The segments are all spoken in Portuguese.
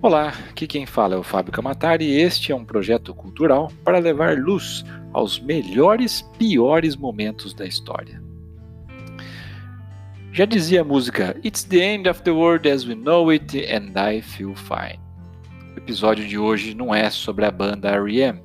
Olá, aqui quem fala é o Fábio Camatari e este é um projeto cultural para levar luz aos melhores, piores momentos da história. Já dizia a música It's the end of the world as we know it and I feel fine. O episódio de hoje não é sobre a banda R.E.M.,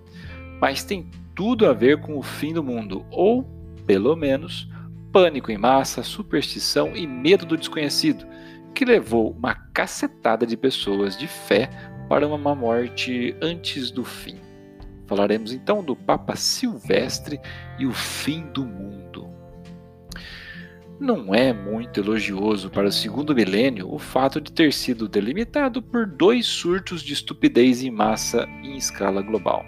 mas tem tudo a ver com o fim do mundo, ou, pelo menos, pânico em massa, superstição e medo do desconhecido, que levou uma cacetada de pessoas de fé para uma morte antes do fim. Falaremos então do Papa Silvestre e o fim do mundo. Não é muito elogioso para o segundo milênio o fato de ter sido delimitado por dois surtos de estupidez em massa em escala global.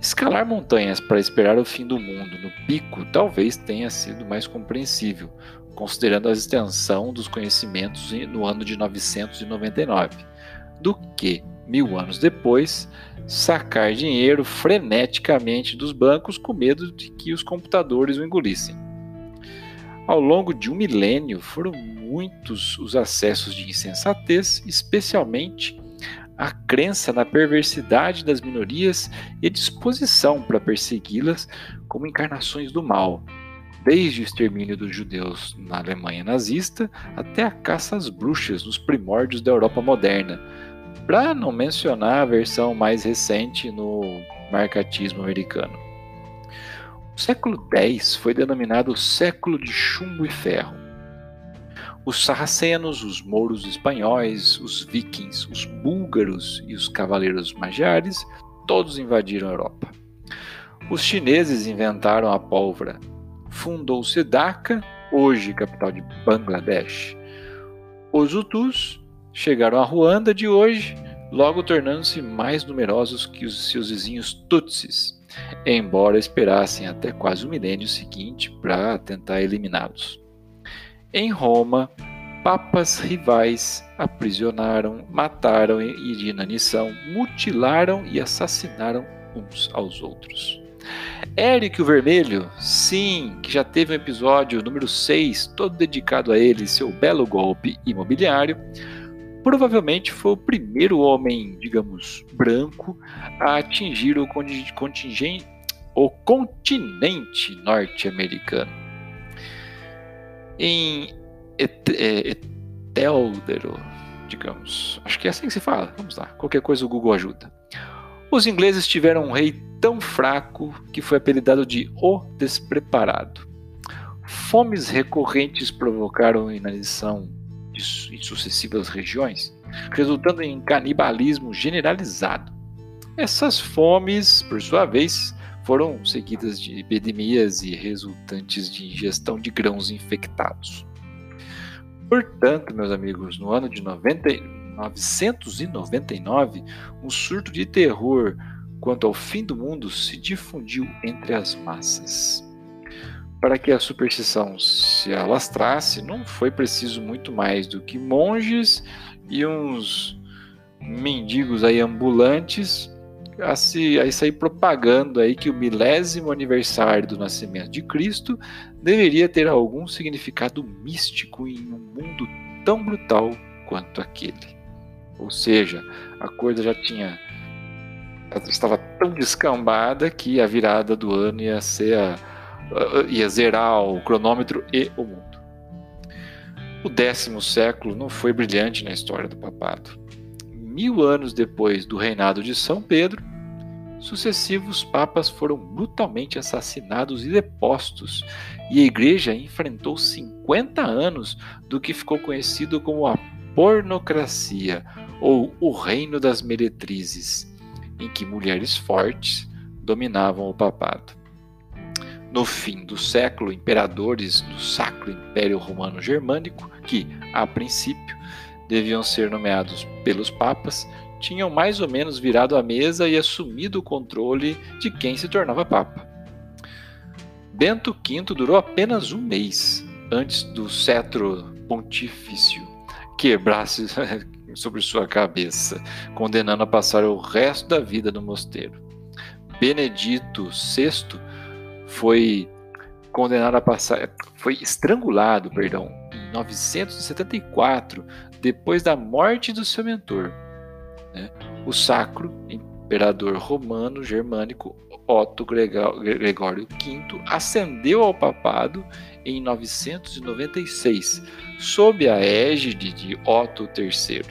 Escalar montanhas para esperar o fim do mundo no pico talvez tenha sido mais compreensível, considerando a extensão dos conhecimentos no ano de 999, do que, mil anos depois, sacar dinheiro freneticamente dos bancos com medo de que os computadores o engolissem. Ao longo de um milênio, foram muitos os acessos de insensatez, especialmente a crença na perversidade das minorias e disposição para persegui-las como encarnações do mal, desde o extermínio dos judeus na Alemanha nazista até a caça às bruxas nos primórdios da Europa moderna, para não mencionar a versão mais recente no marcatismo americano. O século X foi denominado o século de chumbo e ferro os sarracenos, os mouros espanhóis, os vikings, os búlgaros e os cavaleiros magiares todos invadiram a Europa. Os chineses inventaram a pólvora. Fundou-se Dhaka, hoje capital de Bangladesh. Os Hutus chegaram a Ruanda de hoje, logo tornando-se mais numerosos que os seus vizinhos Tutsis, embora esperassem até quase o milênio seguinte para tentar eliminá-los. Em Roma, papas rivais aprisionaram, mataram e de inanição, mutilaram e assassinaram uns aos outros. Érico o Vermelho, sim, que já teve um episódio número 6 todo dedicado a ele, seu belo golpe imobiliário, provavelmente foi o primeiro homem, digamos, branco a atingir o contingente, o continente norte-americano em é, Eteldero, digamos. Acho que é assim que se fala. Vamos lá, qualquer coisa o Google ajuda. Os ingleses tiveram um rei tão fraco que foi apelidado de O Despreparado. Fomes recorrentes provocaram inanição em sucessivas regiões, resultando em canibalismo generalizado. Essas fomes, por sua vez, foram seguidas de epidemias e resultantes de ingestão de grãos infectados. Portanto, meus amigos, no ano de 90, 999, um surto de terror quanto ao fim do mundo se difundiu entre as massas. Para que a superstição se alastrasse, não foi preciso muito mais do que monges e uns mendigos aí ambulantes a, se, a sair propagando aí que o milésimo aniversário do nascimento de Cristo deveria ter algum significado místico em um mundo tão brutal quanto aquele. Ou seja, a coisa já tinha estava tão descambada que a virada do ano ia ser a, ia zerar o cronômetro e o mundo. O décimo século não foi brilhante na história do papado mil anos depois do reinado de São Pedro, sucessivos papas foram brutalmente assassinados e depostos, e a igreja enfrentou 50 anos do que ficou conhecido como a pornocracia, ou o reino das meretrizes, em que mulheres fortes dominavam o papado. No fim do século, imperadores do Sacro Império Romano Germânico, que, a princípio, deviam ser nomeados pelos papas, tinham mais ou menos virado a mesa e assumido o controle de quem se tornava papa. Bento V durou apenas um mês antes do cetro pontifício quebrasse sobre sua cabeça, condenando a passar o resto da vida no mosteiro. Benedito VI foi condenado a passar, foi estrangulado, perdão, em 974 depois da morte do seu mentor, Né? O sacro imperador romano germânico Otto Gregório V ascendeu ao papado em 996, sob a égide de Otto III,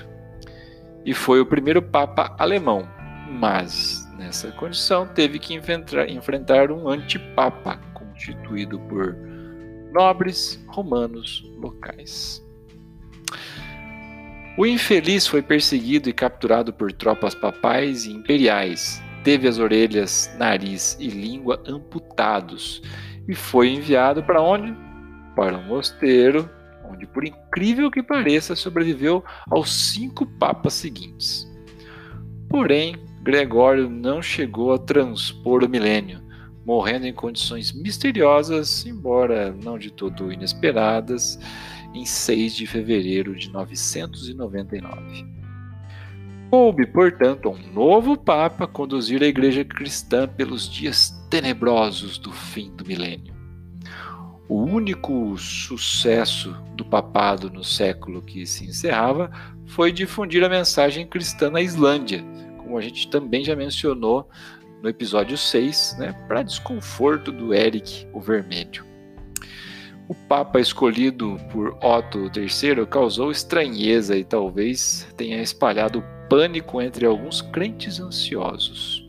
e foi o primeiro papa alemão, mas nessa condição teve que enfrentar, enfrentar um antipapa constituído por nobres romanos locais. O infeliz foi perseguido e capturado por tropas papais e imperiais. Teve as orelhas, nariz e língua amputados e foi enviado para onde? Para um mosteiro, onde, por incrível que pareça, sobreviveu aos cinco papas seguintes. Porém, Gregório não chegou a transpor o milênio, morrendo em condições misteriosas, embora não de todo inesperadas em 6 de fevereiro de 999. Coube, portanto, a um novo Papa conduzir a Igreja cristã pelos dias tenebrosos do fim do milênio. O único sucesso do papado no século que se encerrava foi difundir a mensagem cristã na Islândia, como a gente também já mencionou no episódio 6, né, para desconforto do Eric o Vermelho. O Papa escolhido por Otto III causou estranheza e talvez tenha espalhado pânico entre alguns crentes ansiosos.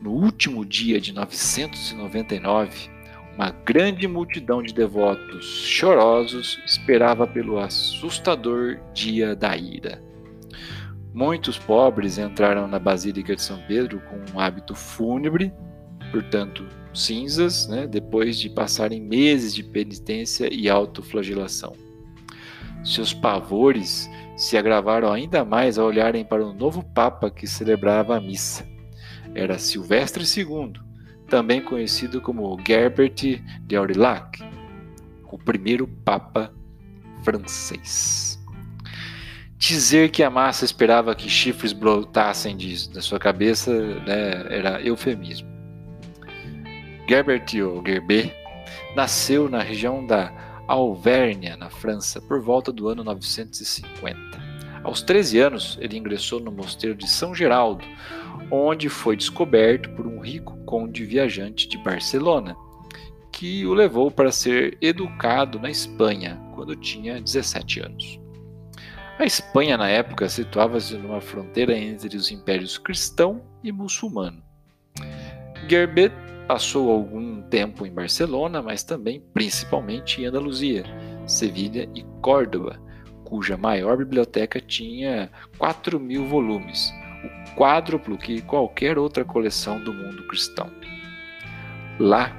No último dia de 999, uma grande multidão de devotos chorosos esperava pelo assustador dia da ira. Muitos pobres entraram na Basílica de São Pedro com um hábito fúnebre, portanto cinzas, né, depois de passarem meses de penitência e autoflagelação. Seus pavores se agravaram ainda mais ao olharem para o novo Papa que celebrava a missa. Era Silvestre II, também conhecido como Gerbert de Aurillac, o primeiro Papa francês. Dizer que a massa esperava que chifres brotassem de, da sua cabeça né, era eufemismo. Gerbert ou Gerber nasceu na região da Alvérnia, na França, por volta do ano 950. Aos 13 anos, ele ingressou no mosteiro de São Geraldo, onde foi descoberto por um rico conde viajante de Barcelona, que o levou para ser educado na Espanha quando tinha 17 anos. A Espanha, na época, situava-se numa fronteira entre os impérios cristão e muçulmano. Gerbet Passou algum tempo em Barcelona, mas também principalmente em Andaluzia, Sevilha e Córdoba, cuja maior biblioteca tinha 4 mil volumes, o quádruplo que qualquer outra coleção do mundo cristão. Lá,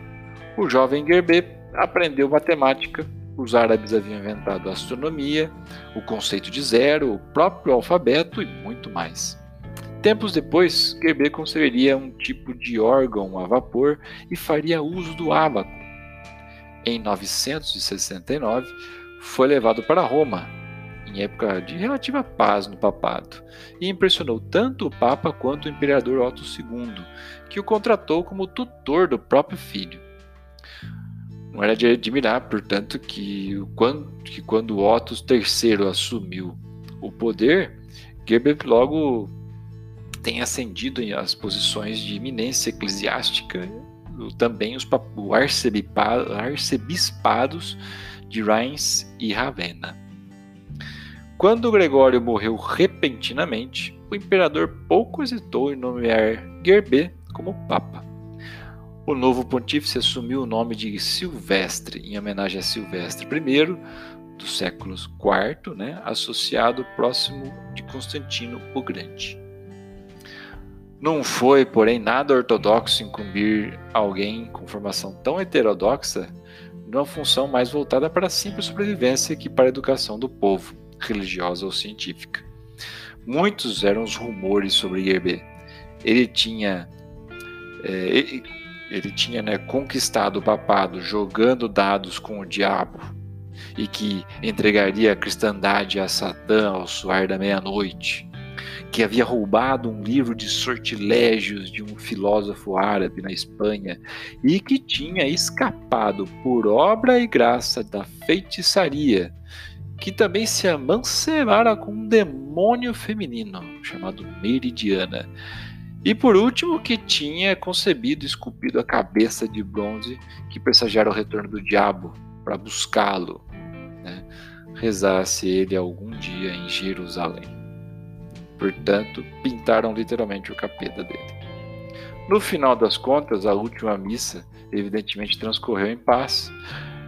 o jovem Gerbe aprendeu matemática, os árabes haviam inventado astronomia, o conceito de zero, o próprio alfabeto e muito mais. Tempos depois, Gerber conceberia um tipo de órgão a vapor e faria uso do ábaco. Em 969, foi levado para Roma, em época de relativa paz no papado, e impressionou tanto o Papa quanto o imperador Otto II, que o contratou como tutor do próprio filho. Não era de admirar, portanto, que quando, que quando Otto III assumiu o poder, Gerber logo tem ascendido às posições de eminência eclesiástica também os arcebispados de Reims e Ravenna. Quando Gregório morreu repentinamente, o imperador pouco hesitou em nomear Gerbe como papa. O novo pontífice assumiu o nome de Silvestre, em homenagem a Silvestre I, dos séculos IV, né, associado próximo de Constantino o Grande. Não foi, porém, nada ortodoxo incumbir alguém com formação tão heterodoxa numa função mais voltada para a simples sobrevivência que para a educação do povo, religiosa ou científica. Muitos eram os rumores sobre Gerber. Ele tinha, é, ele, ele tinha né, conquistado o papado jogando dados com o diabo e que entregaria a cristandade a Satã ao soar da meia-noite que havia roubado um livro de sortilégios de um filósofo árabe na Espanha e que tinha escapado por obra e graça da feitiçaria que também se amancebara com um demônio feminino chamado Meridiana. E por último, que tinha concebido e esculpido a cabeça de bronze que pressagiara o retorno do diabo para buscá-lo, né? rezasse ele algum dia em Jerusalém. Portanto, pintaram literalmente o capeta dele. No final das contas, a última missa evidentemente transcorreu em paz,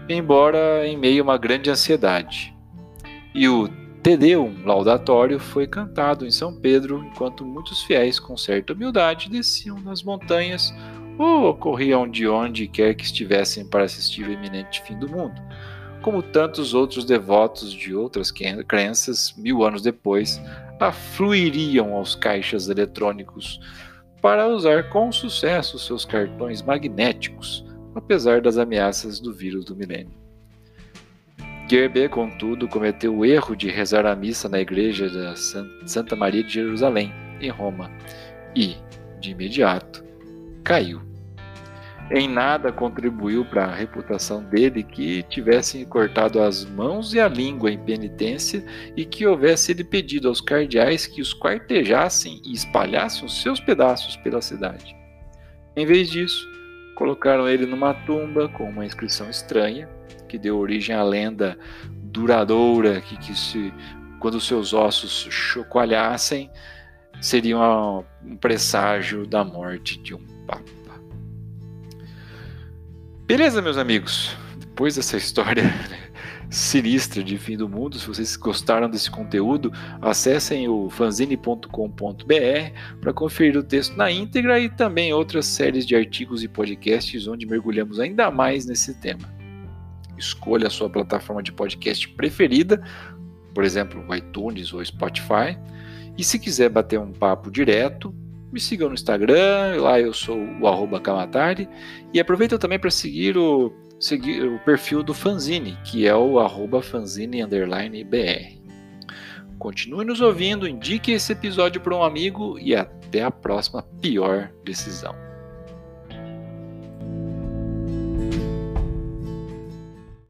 embora em meio a uma grande ansiedade. E o Te Deum laudatório foi cantado em São Pedro, enquanto muitos fiéis com certa humildade desciam das montanhas ou corriam de onde quer que estivessem para assistir o iminente fim do mundo, como tantos outros devotos de outras crenças, mil anos depois, afluiriam aos caixas eletrônicos para usar com sucesso seus cartões magnéticos, apesar das ameaças do vírus do milênio. Gerber, contudo, cometeu o erro de rezar a missa na igreja da Santa Maria de Jerusalém, em Roma, e, de imediato, caiu em nada contribuiu para a reputação dele que tivessem cortado as mãos e a língua em penitência e que houvesse ele pedido aos cardeais que os quartejassem e espalhassem os seus pedaços pela cidade. Em vez disso, colocaram ele numa tumba com uma inscrição estranha, que deu origem à lenda duradoura que, que se, quando seus ossos chocoalhassem, seria um presságio da morte de um papa. Beleza, meus amigos? Depois dessa história sinistra de fim do mundo, se vocês gostaram desse conteúdo, acessem o fanzine.com.br para conferir o texto na íntegra e também outras séries de artigos e podcasts onde mergulhamos ainda mais nesse tema. Escolha a sua plataforma de podcast preferida, por exemplo, o iTunes ou Spotify. E se quiser bater um papo direto, me sigam no Instagram, lá eu sou o arroba Kamatari. E aproveita também para seguir o, seguir o perfil do Fanzine, que é o arroba fanzine_br. Continue nos ouvindo, indique esse episódio para um amigo e até a próxima pior decisão.